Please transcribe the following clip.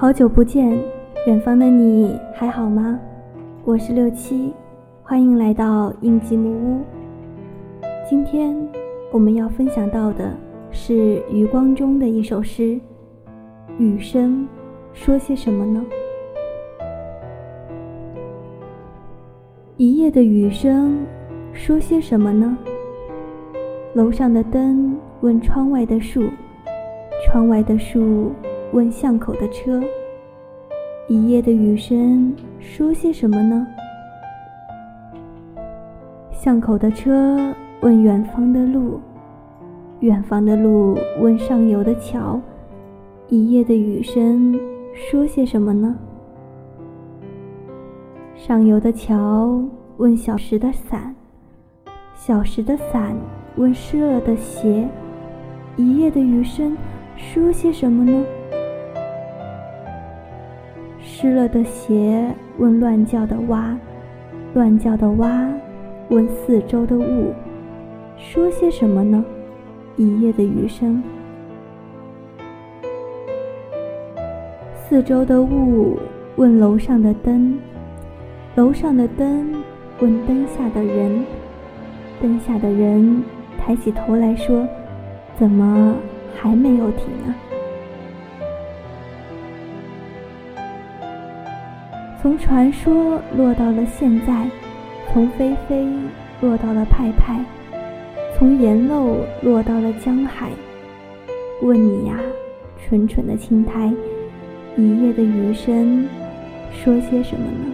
好久不见，远方的你还好吗？我是六七，欢迎来到印记木屋。今天我们要分享到的是余光中的一首诗，《雨声说些什么呢？一夜的雨声说些什么呢？楼上的灯问窗外的树，窗外的树。问巷口的车，一夜的雨声说些什么呢？巷口的车问远方的路，远方的路问上游的桥，一夜的雨声说些什么呢？上游的桥问小时的伞，小时的伞问湿了的鞋，一夜的雨声说些什么呢？湿了的鞋问乱叫的蛙，乱叫的蛙问四周的雾，说些什么呢？一夜的雨声。四周的雾问楼上的灯，楼上的灯问灯下的人，灯下的人抬起头来说：“怎么还没有停啊？”从传说落到了现在，从飞飞落到了派派，从盐漏落到了江海。问你呀，蠢蠢的青苔，一夜的雨声，说些什么呢？